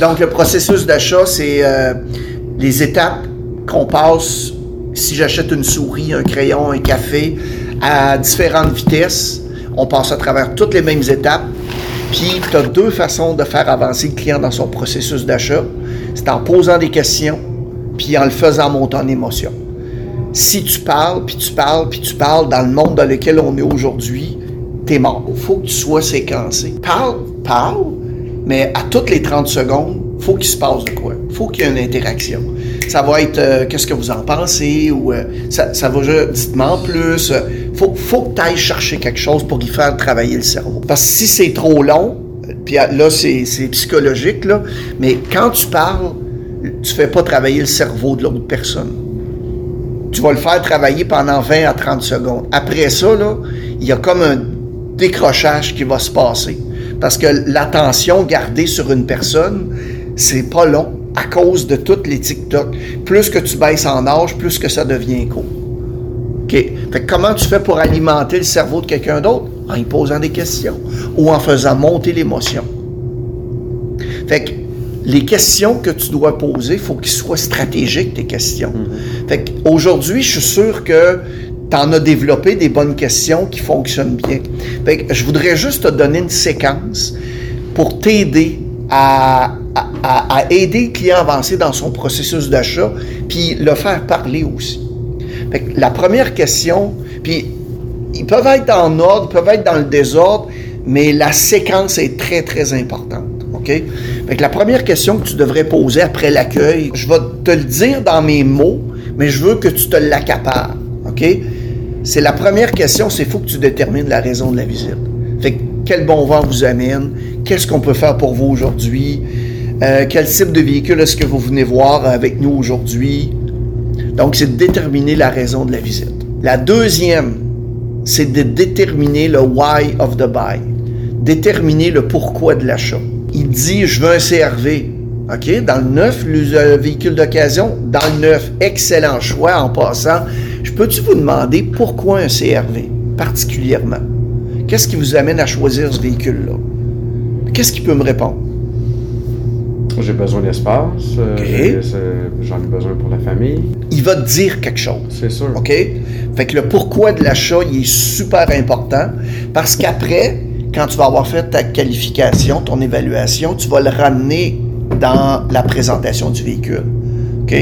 Donc, le processus d'achat, c'est euh, les étapes qu'on passe si j'achète une souris, un crayon, un café, à différentes vitesses. On passe à travers toutes les mêmes étapes. Puis, tu as deux façons de faire avancer le client dans son processus d'achat. C'est en posant des questions, puis en le faisant monter en émotion. Si tu parles, puis tu parles, puis tu parles dans le monde dans lequel on est aujourd'hui, t'es mort. Il faut que tu sois séquencé. Parle, parle, mais à toutes les 30 secondes, faut qu'il se passe de quoi. faut qu'il y ait une interaction. Ça va être euh, qu'est-ce que vous en pensez ou euh, ça, va dites-moi en plus. Euh, faut, faut que tu ailles chercher quelque chose pour y faire travailler le cerveau. Parce que si c'est trop long, puis là c'est, psychologique, là, mais quand tu parles, tu fais pas travailler le cerveau de l'autre personne. Tu vas le faire travailler pendant 20 à 30 secondes. Après ça, là, il y a comme un décrochage qui va se passer. Parce que l'attention gardée sur une personne, c'est pas long à cause de toutes les TikTok. Plus que tu baisses en âge, plus que ça devient court. OK? Fait comment tu fais pour alimenter le cerveau de quelqu'un d'autre? En y posant des questions ou en faisant monter l'émotion. Fait que les questions que tu dois poser, il faut qu'ils soient stratégiques, tes questions. Mm-hmm. Fait qu'aujourd'hui, je suis sûr que tu en as développé des bonnes questions qui fonctionnent bien. Fait que je voudrais juste te donner une séquence pour t'aider à, aider le client à avancer dans son processus d'achat, puis le faire parler aussi. la première question, puis ils peuvent être en ordre, ils peuvent être dans le désordre, mais la séquence est très, très importante. OK? la première question que tu devrais poser après l'accueil, je vais te le dire dans mes mots, mais je veux que tu te l'accapares. OK? C'est la première question, c'est faut que tu détermines la raison de la visite. Fait quel bon vent vous amène, qu'est-ce qu'on peut faire pour vous aujourd'hui, euh, quel type de véhicule est-ce que vous venez voir avec nous aujourd'hui? Donc, c'est de déterminer la raison de la visite. La deuxième, c'est de déterminer le why of the buy, déterminer le pourquoi de l'achat. Il dit, je veux un CRV. OK? Dans le neuf, le véhicule d'occasion, dans le neuf, excellent choix en passant. Peux-tu vous demander pourquoi un CRV particulièrement? Qu'est-ce qui vous amène à choisir ce véhicule-là? Qu'est-ce qu'il peut me répondre? J'ai besoin d'espace. Euh, j'en ai besoin pour la famille. Il va te dire quelque chose. C'est sûr. OK? Fait que le pourquoi de l'achat, il est super important parce qu'après, quand tu vas avoir fait ta qualification, ton évaluation, tu vas le ramener dans la présentation du véhicule. OK?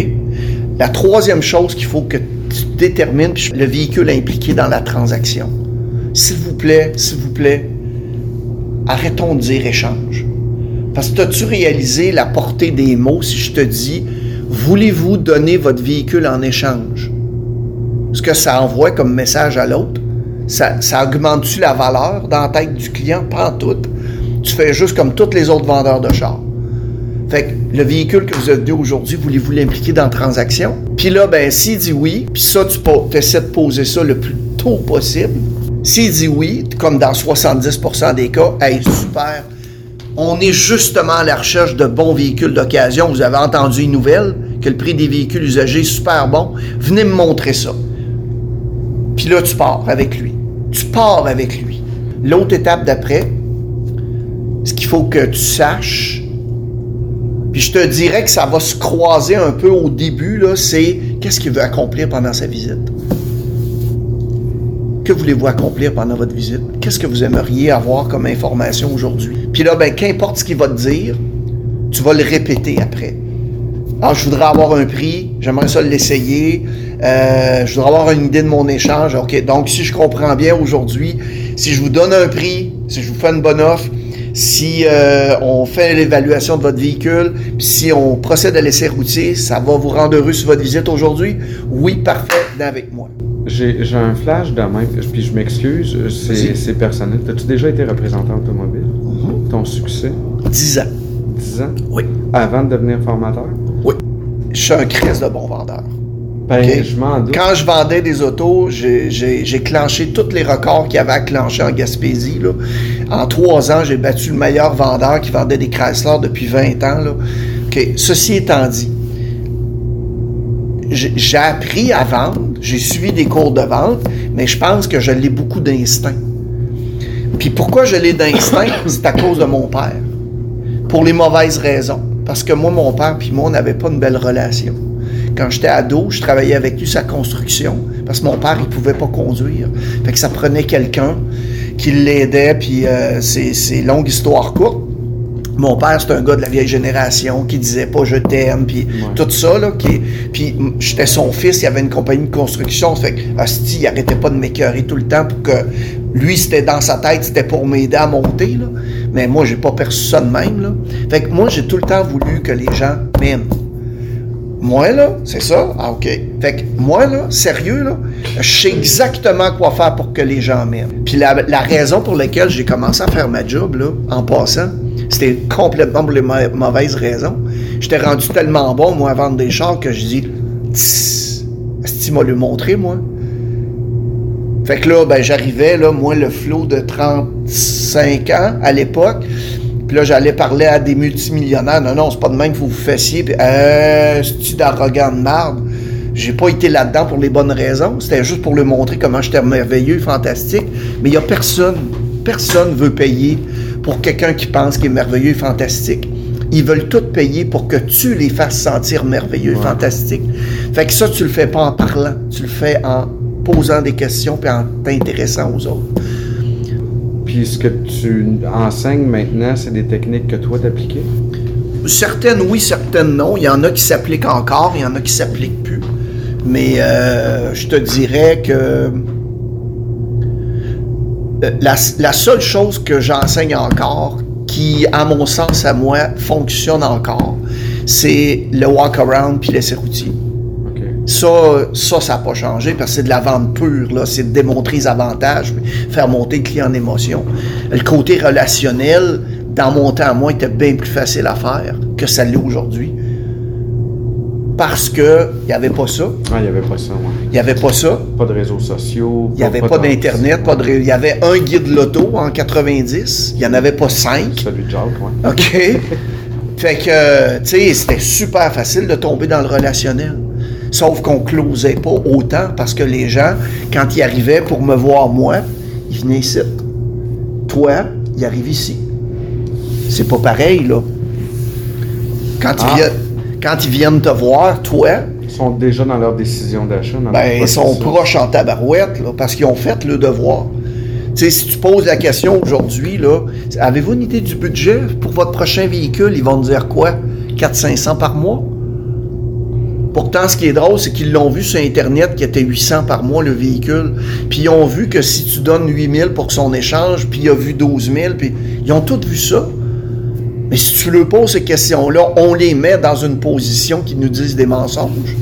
La troisième chose qu'il faut que tu détermines, le véhicule impliqué dans la transaction. S'il vous plaît, s'il vous plaît, arrêtons de dire échange. Parce que as-tu réalisé la portée des mots si je te dis, voulez-vous donner votre véhicule en échange? Ce que ça envoie comme message à l'autre, ça, augmente-tu la valeur dans la tête du client? Pas en tout. Tu fais juste comme tous les autres vendeurs de chars. Fait que le véhicule que vous avez aujourd'hui, voulez-vous l'impliquer dans la transaction? Puis là, ben, s'il dit oui, puis ça, tu essaies de poser ça le plus tôt possible. S'il dit oui, comme dans 70% des cas, hey, super. On est justement à la recherche de bons véhicules d'occasion. Vous avez entendu une nouvelle que le prix des véhicules usagés est super bon. Venez me montrer ça. Puis là, tu pars avec lui. Tu pars avec lui. L'autre étape d'après, ce qu'il faut que tu saches, puis je te dirais que ça va se croiser un peu au début, c'est qu'est-ce qu'il veut accomplir pendant sa visite? Que voulez-vous accomplir pendant votre visite? Qu'est-ce que vous aimeriez avoir comme information aujourd'hui? Puis là, ben, qu'importe ce qu'il va te dire, tu vas le répéter après. Alors, je voudrais avoir un prix, j'aimerais ça l'essayer, euh, je voudrais avoir une idée de mon échange. OK, donc si je comprends bien aujourd'hui, si je vous donne un prix, si je vous fais une bonne offre, si euh, on fait l'évaluation de votre véhicule, si on procède à l'essai routier, ça va vous rendre heureux sur votre visite aujourd'hui? Oui, parfait, venez avec moi. J'ai un flash de même, puis je m'excuse, c'est personnel. As-tu déjà été représentant automobile? Mm-hmm. Ton succès? 10 ans. 10 ans? Oui. Avant de devenir formateur? Oui. Je suis un crise de bon vendeur. Ben, je Quand je vendais des autos, j'ai clenché tous les records qu'il y avait à clencher en Gaspésie. Là. En trois ans, j'ai battu le meilleur vendeur qui vendait des Chrysler depuis 20 ans. Là. Ceci étant dit, j'ai appris à vendre, j'ai suivi des cours de vente, mais je pense que je l'ai beaucoup d'instinct. Puis pourquoi je l'ai d'instinct? C'est à cause de mon père. Pour les mauvaises raisons. Parce que moi, mon père puis moi, on n'avait pas une belle relation. Quand j'étais ado, je travaillais avec lui sa construction parce que mon père, il pouvait pas conduire. Fait que ça prenait quelqu'un qui l'aidait, puis euh, c'est longue histoire courte. Mon père, c'est un gars de la vieille génération qui disait pas je t'aime, puis tout ça, là. Qui, puis j'étais son fils, il avait une compagnie de construction. Fait que, Asti, il arrêtait pas de m'écœurer tout le temps pour que lui, c'était dans sa tête, c'était pour m'aider à monter, là. Mais moi, j'ai pas perçu ça de même, là. Fait que moi, j'ai tout le temps voulu que les gens m'aiment. Moi, là, c'est ça? Ah, OK. Fait que moi, là, sérieux, là, je sais exactement quoi faire pour que les gens m'aiment. Puis la, raison pour laquelle j'ai commencé à faire ma job, là, en passant, c'était complètement pour les mauvaises raisons. J'étais rendu tellement bon, moi, à vendre des chars, que je dis, est-ce que m'a le montré, moi? Fait que là, ben, j'arrivais, là, moi, le flot de 35 ans à l'époque, puis là, j'allais parler à des multimillionnaires. Non, non, c'est pas de même que vous vous fassiez. Puis, euh, c'est-tu d'arrogant de marde? J'ai pas été là-dedans pour les bonnes raisons. C'était juste pour le montrer comment j'étais merveilleux, fantastique. Mais il y a personne, personne veut payer pour quelqu'un qui pense qu'il est merveilleux et fantastique. Ils veulent tout payer pour que tu les fasses sentir merveilleux et fantastique. Fait que ça, tu le fais pas en parlant. Tu le fais en posant des questions et en t'intéressant aux autres. Puis ce que tu enseignes maintenant, c'est des techniques que toi t'appliquais? Certaines oui, certaines non. Il y en a qui s'appliquent encore, il y en a qui s'appliquent plus. Mais euh, je te dirais que euh, la, seule chose que j'enseigne encore, qui, à mon sens, à moi, fonctionne encore, c'est le walk-around puis l'essai routier. Ça, ça, ça n'a pas changé parce que c'est de la vente pure, là. C'est de démontrer les avantages, faire monter le client en émotion. Le côté relationnel, dans mon temps, moi, était bien plus facile à faire que ça l'est aujourd'hui. Parce que il n'y avait pas ça. Ah, il n'y avait pas ça, Il n'y avait pas ça. Pas de réseaux sociaux. Il n'y avait pas, d'Internet. Pas de... Il y avait un guide loto en 90. Il n'y en avait pas cinq. Celui de Jacques, oui. OK. fait que, tu sais, c'était super facile de tomber dans le relationnel. Sauf qu'on closait pas autant parce que les gens, quand ils arrivaient pour me voir moi, ils venaient ici. Toi, ils arrivent ici. C'est pas pareil, là. Quand, ils, ah. viennent, quand ils viennent te voir, toi. Ils sont déjà dans leur décision d'achat. Ben, ils sont proches en tabarouette, là, parce qu'ils ont fait le devoir. Tu sais, si tu poses la question aujourd'hui, là, avez-vous une idée du budget pour votre prochain véhicule? Ils vont te dire quoi? 400-500 par mois? Pourtant, ce qui est drôle, c'est qu'ils l'ont vu sur Internet qui était 800 par mois le véhicule. Puis ils ont vu que si tu donnes 8000 pour son échange, puis il a vu 12 000, puis ils ont tous vu ça. Mais si tu leur poses ces questions-là, on les met dans une position qui nous disent des mensonges.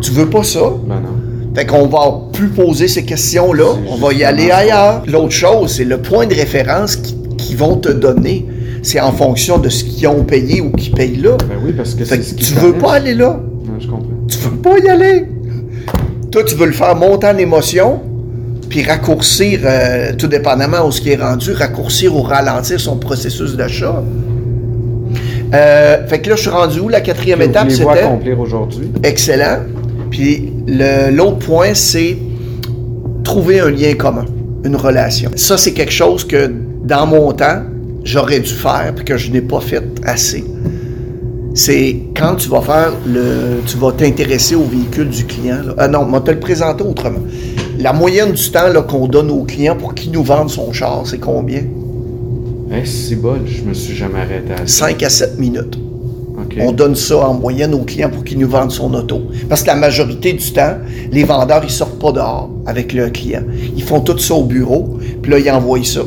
Tu veux pas ça? Ben non. Fait qu'on va plus poser ces questions-là, on va y aller ailleurs. L'autre chose, c'est le point de référence qu'ils vont te donner. C'est en fonction de ce qu'ils ont payé ou qu'ils payent là. Ben oui, parce que, fait que tu veux pas aller là. Je comprends. Tu veux pas y aller? Toi, tu veux le faire monter en émotion, puis raccourcir, euh, tout dépendamment où ce qui est rendu, raccourcir ou ralentir son processus d'achat. Euh, fait que là, je suis rendu où? La quatrième étape, c'était... accomplir aujourd'hui. Excellent. Puis l'autre point, c'est trouver un lien commun, une relation. Ça, c'est quelque chose que, dans mon temps, j'aurais dû faire, puis que je n'ai pas fait assez c'est quand tu vas faire le. Tu vas t'intéresser au véhicule du client. Ah non, moi, te le présenter autrement. La moyenne du temps qu'on donne au client pour qu'il nous vende son char, c'est combien? Eh, c'est bon, je me suis jamais arrêté à 5 à 7 minutes. On donne ça en moyenne au client pour qu'il nous vende son auto. Parce que la majorité du temps, les vendeurs, ils sortent pas dehors avec le client. Ils font tout ça au bureau, puis là, ils envoient ça.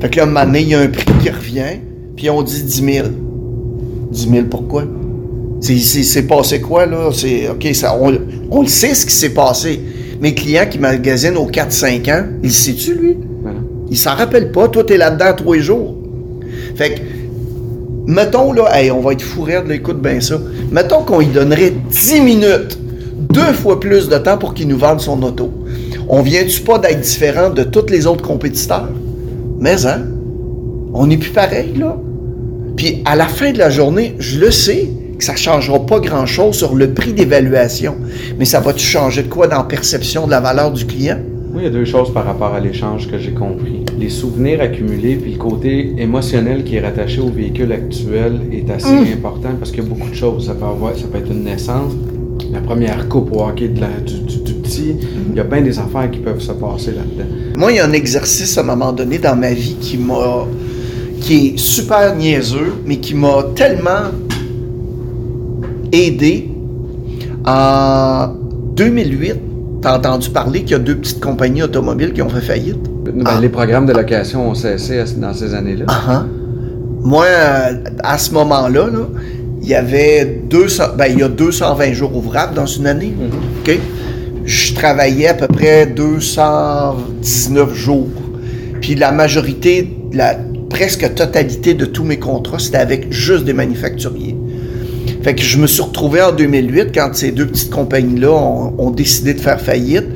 Fait que là, un moment donné, il y a un prix qui revient, puis on dit 10 000. 10 000 pourquoi? C'est passé quoi, là? C'est, OK, ça, on, le sait ce qui s'est passé. Mes clients qui magasinent aux 4-5 ans, il sait-tu, lui? Il s'en rappelle pas. Toi, t'es là-dedans tous les jours. Fait que, mettons, là, hey, on va être fou là, écoute bien ça. Mettons qu'on lui donnerait 10 minutes, deux fois plus de temps pour qu'il nous vende son auto. On vient-tu pas d'être différent de tous les autres compétiteurs? Mais, hein? On n'est plus pareil, là. Puis à la fin de la journée, je le sais que ça ne changera pas grand-chose sur le prix d'évaluation, mais ça va-tu changer de quoi dans la perception de la valeur du client? Oui, il y a deux choses par rapport à l'échange que j'ai compris. les souvenirs accumulés puis le côté émotionnel qui est rattaché au véhicule actuel est assez Mm. important parce qu'il y a beaucoup de choses. Ça peut, avoir, ça peut être une naissance, la première coupe au hockey de la- du, du- du petit. Il y a bien des affaires qui peuvent se passer là-dedans. Moi, il y a un exercice à un moment donné dans ma vie qui m'a. Qui est super niaiseux, mais qui m'a tellement aidé. En 2008, t'as entendu parler qu'il y a deux petites compagnies automobiles qui ont fait faillite? Ben, Ah. Les programmes de location ont cessé dans ces années-là. Ah, ah. Moi, euh, à ce moment-là, là, il y avait 200, ben, il y a 220 jours ouvrables dans une année. OK? Je travaillais à peu près 219 jours. Puis la majorité, la presque totalité de tous mes contrats, c'était avec juste des manufacturiers. Fait que je me suis retrouvé en 2008, quand ces deux petites compagnies-là ont, décidé de faire faillite,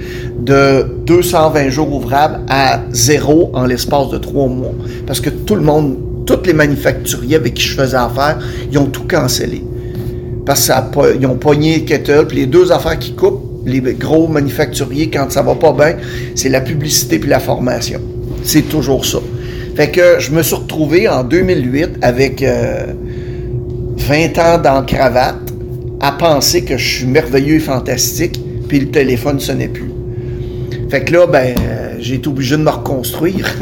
de 220 jours ouvrables à zéro en l'espace de trois mois. Parce que tout le monde, tous les manufacturiers avec qui je faisais affaire, ils ont tout cancellé. Parce que ça a pas- ils ont pogné Kettle, puis les deux affaires qui coupent, les gros manufacturiers, quand ça va pas bien, c'est la publicité puis la formation. C'est toujours ça. Fait que je me suis retrouvé en 2008 avec euh, 20 ans dans la cravate à penser que je suis merveilleux et fantastique, puis le téléphone sonnait plus. Fait que là, ben, euh, j'ai été obligé de me reconstruire.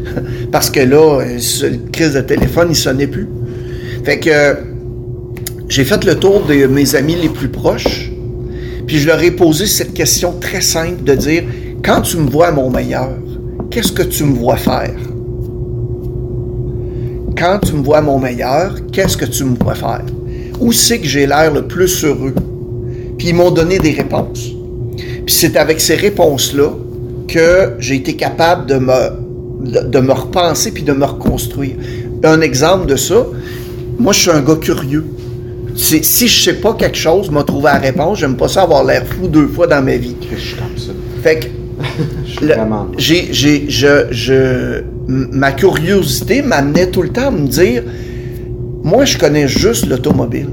Parce que là, euh, le crise de téléphone, il sonnait plus. Fait que euh, j'ai fait le tour de mes amis les plus proches, puis je leur ai posé cette question très simple de dire quand tu me vois à mon meilleur, qu'est-ce que tu me vois faire Quand tu me vois à mon meilleur, qu'est-ce que tu me vois faire? Où c'est que j'ai l'air le plus heureux? Puis ils m'ont donné des réponses. Puis c'est avec ces réponses-là que j'ai été capable de me, de, de me repenser puis de me reconstruire. Un exemple de ça, moi je suis un gars curieux. C'est- Si je sais pas quelque chose, me trouver la réponse, j'aime pas ça avoir l'air fou deux fois dans ma vie. Je suis comme ça. Fait que Je suis le- j'ai, j'ai, je, je, ma curiosité m'amenait tout le temps à me dire, moi, je connais juste l'automobile.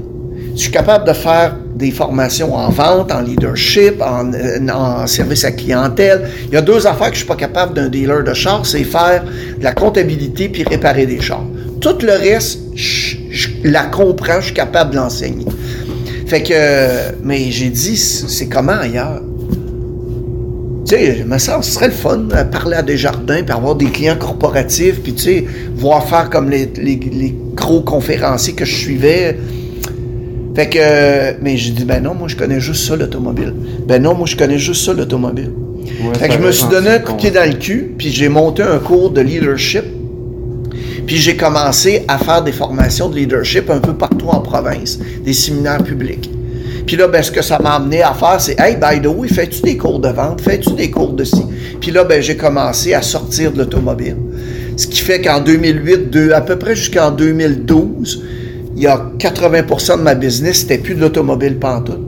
Je suis capable de faire des formations en vente, en leadership, en, euh, en service à clientèle. Il y a deux affaires que je suis pas capable d'un dealer de chars, c'est faire de la comptabilité puis réparer des chars. Tout le reste, je, je la comprends, je suis capable de l'enseigner. Fait que, euh, mais j'ai dit, c'est comment ailleurs? Tu sais, je me sens, ce serait le fun, euh, parler à des jardins, puis avoir des clients corporatifs, puis tu sais, voir faire comme les, les- les gros conférenciers que je suivais. Fait que, euh, mais j'ai dit, ben non, moi je connais juste ça, l'automobile. Ben non, moi je connais juste ça, l'automobile. Ouais, Fait que je me suis donné un coup de pied dans le cul, puis j'ai monté un cours de leadership. Puis j'ai commencé à faire des formations de leadership un peu partout en province, des séminaires publics. Puis là, ben, ce que ça m'a amené à faire, c'est Hey, by the way, fais-tu des cours de vente? Fais-tu des cours de ci? Puis là, ben, j'ai commencé à sortir de l'automobile. Ce qui fait qu'en 2008, deux- à peu près jusqu'en 2012, il y a 80% de ma business, c'était plus de l'automobile pantoute.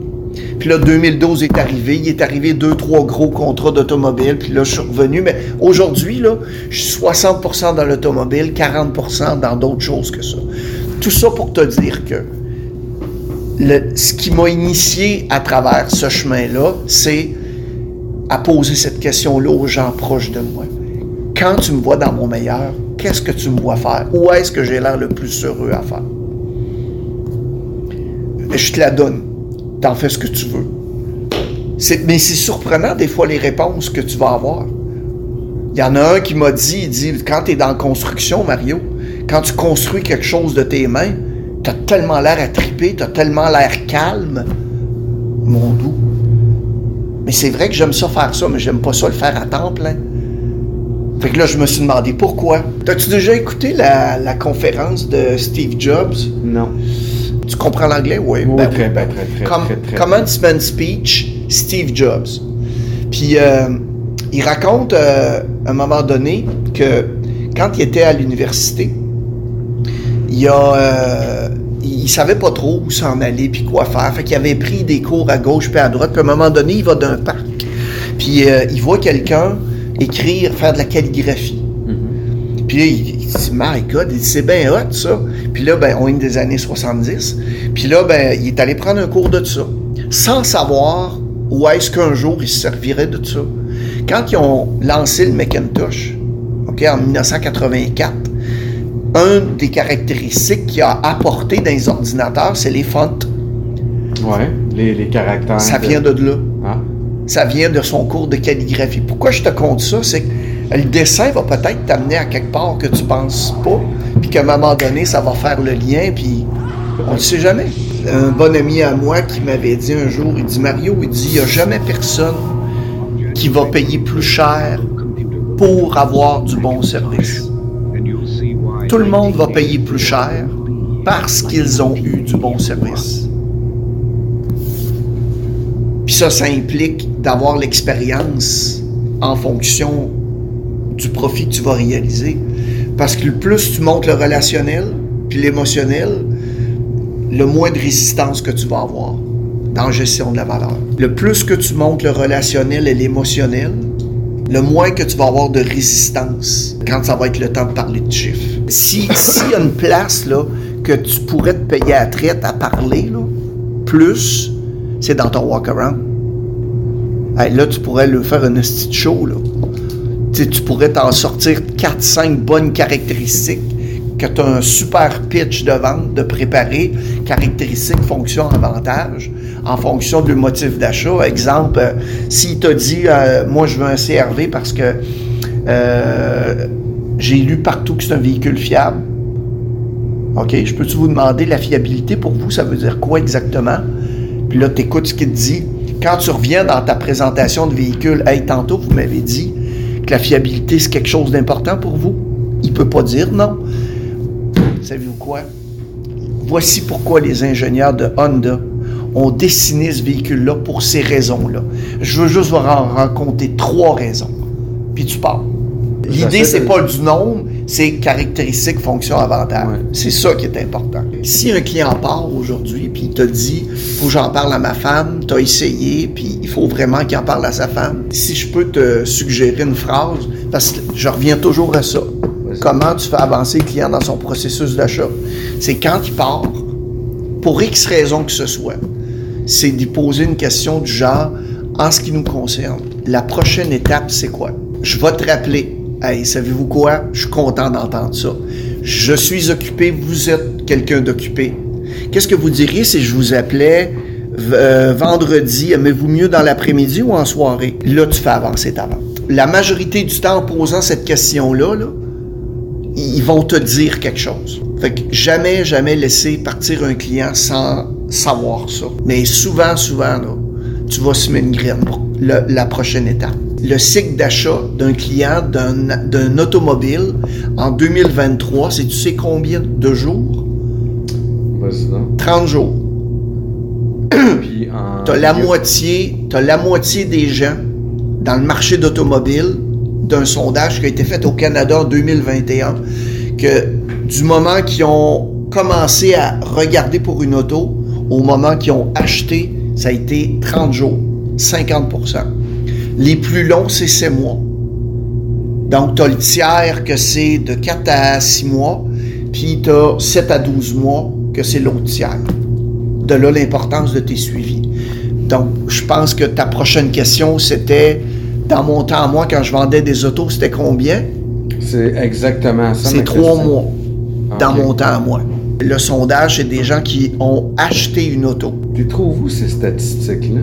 Puis là, 2012 est arrivé. Il est arrivé deux, trois gros contrats d'automobile. Puis là, je suis revenu. Mais aujourd'hui, là, je suis 60% dans l'automobile, 40% dans d'autres choses que ça. Tout ça pour te dire que ce qui m'a initié à travers ce chemin-là, c'est à poser cette question-là aux gens proches de moi. Quand tu me vois dans mon meilleur, qu'est-ce que tu me vois faire? Où est-ce que j'ai l'air le plus heureux à faire? Je te la donne. T'en fais ce que tu veux. Mais c'est surprenant des fois les réponses que tu vas avoir. Il y en a un qui m'a dit, il dit, quand tu es dans construction, Mario, quand tu construis quelque chose de tes mains, tu as tellement l'air à triper, tu as tellement l'air calme, mon doux. Mais c'est vrai que j'aime ça faire ça, mais j'aime pas ça le faire à temps plein. Fait que là, je me suis demandé pourquoi. T'as-tu déjà écouté la, la conférence de Steve Jobs? Non. Tu comprends l'anglais? Oui. Oui, Ben très, oui. ben, très, très, Com- très, très, Commencement speech, Steve Jobs. Puis euh, il raconte euh, à un moment donné que quand il était à l'université, il a, euh, il savait pas trop où s'en aller puis quoi faire. Fait qu'il avait pris des cours à gauche puis à droite. Puis à un moment donné, il va d'un parc. Puis euh, il voit quelqu'un écrire, faire de la calligraphie. Mhm. Puis là, il, il dit, My God, il dit, c'est bien hot, ça. Puis là, ben, on est des années 70. Puis là, ben, il est allé prendre un cours de ça, sans savoir où est-ce qu'un jour il se servirait de ça. Quand ils ont lancé le Macintosh? OK, en 1984. Un des caractéristiques qu'il a apporté dans les ordinateurs, c'est les fonts. Ouais, les, les caractères. Ça vient de là. Ah. Ça vient de son cours de calligraphie. Pourquoi je te compte ça? C'est que le dessin va peut-être t'amener à quelque part que tu penses pas, puis qu'à un moment donné, ça va faire le lien, puis on ne sait jamais. Un bon ami à moi qui m'avait dit un jour, il dit Mario, il dit, il n'y a jamais personne qui va payer plus cher pour avoir du bon service. Tout le monde va payer plus cher parce qu'ils ont eu du bon service. Puis ça, ça implique d'avoir l'expérience en fonction du profit que tu vas réaliser. Parce que le plus tu montes le relationnel, puis l'émotionnel, le moins de résistance que tu vas avoir dans la gestion de la valeur. Le plus que tu montes le relationnel et l'émotionnel, le moins que tu vas avoir de résistance quand ça va être le temps de parler de chiffres. Si s'il y a une place que tu pourrais te payer à traite à parler, plus, c'est dans ton walk-around. Là, tu pourrais le faire un petit show. Là. Tu, pourrais t'en sortir 4-5 bonnes caractéristiques que tu as un super pitch de vente, de préparer, caractéristiques, fonctions, avantages, en fonction du motif d'achat. Exemple, euh, s'il t'a dit, euh, moi je veux un CRV parce que euh, j'ai lu partout que c'est un véhicule fiable. OK, je peux-tu vous demander la fiabilité pour vous, ça veut dire quoi exactement? Puis là, tu écoutes ce qu'il te dit. Quand tu reviens dans ta présentation de véhicule, hey, tantôt, vous m'avez dit que la fiabilité, c'est quelque chose d'important pour vous. Il peut pas dire non. Savez-vous quoi? Voici pourquoi les ingénieurs de Honda ont dessiné ce véhicule-là pour ces raisons-là. Je veux juste vous en raconter trois raisons. Puis tu parles. L'idée, c'est pas du nombre, c'est caractéristiques, fonctions, avantages. Ouais. C'est ça qui est important. Si un client part aujourd'hui, puis il te dit, faut que j'en parle à ma femme, t'as essayé, puis il faut vraiment qu'il en parle à sa femme. Si je peux te suggérer une phrase, parce que je reviens toujours à ça. Comment tu fais avancer le client dans son processus d'achat? C'est quand il part, pour X raison que ce soit, c'est d'y poser une question du genre, en ce qui nous concerne, la prochaine étape, c'est quoi? Je vais te rappeler. Hey, savez-vous quoi? Je suis content d'entendre ça. Je suis occupé, vous êtes quelqu'un d'occupé. Qu'est-ce que vous diriez si je vous appelais euh, vendredi, aimez-vous mieux dans l'après-midi ou en soirée? Là, tu fais avancer ta vente. La majorité du temps, en posant cette question-là, là, ils vont te dire quelque chose. Fait que jamais, jamais laisser partir un client sans savoir ça. Mais souvent, souvent, tu vas semer une graine pour la prochaine étape. Le cycle d'achat d'un client d'un automobile en 2023, c'est tu sais combien de jours? Vas-y donc. 30 jours. Puis en. Tu as la moitié, t'as la moitié des gens dans le marché d'automobile d'un sondage qui a été fait au Canada en 2021 que du moment qu'ils ont commencé à regarder pour une auto au moment qu'ils ont acheté, ça a été 30 jours, 50 Les plus longs, c'est 6 mois. Donc, tu as le tiers que c'est de 4 à 6 mois, puis tu as 7 à 12 mois que c'est l'autre tiers. De là l'importance de tes suivis. Donc, je pense que ta prochaine question, c'était, dans mon temps, à moi, quand je vendais des autos, c'était combien? C'est exactement ça. C'est trois mois, dans mon temps, à moi. Le sondage, c'est des gens qui ont acheté une auto. Puis trouves où ces statistiques-là?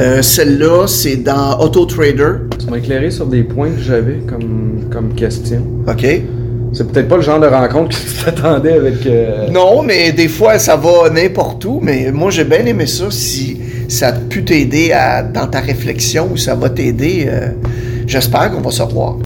Euh, Celle-là, c'est dans Auto Trader. Tu m'as éclairé sur des points que j'avais comme, comme question. OK? C'est peut-être pas le genre de rencontre que tu t'attendais avec. euh, Non, mais des fois, ça va n'importe où. Mais moi, j'ai bien aimé ça. Si ça a pu t'aider dans ta réflexion ou ça va t'aider, euh, j'espère qu'on va se revoir.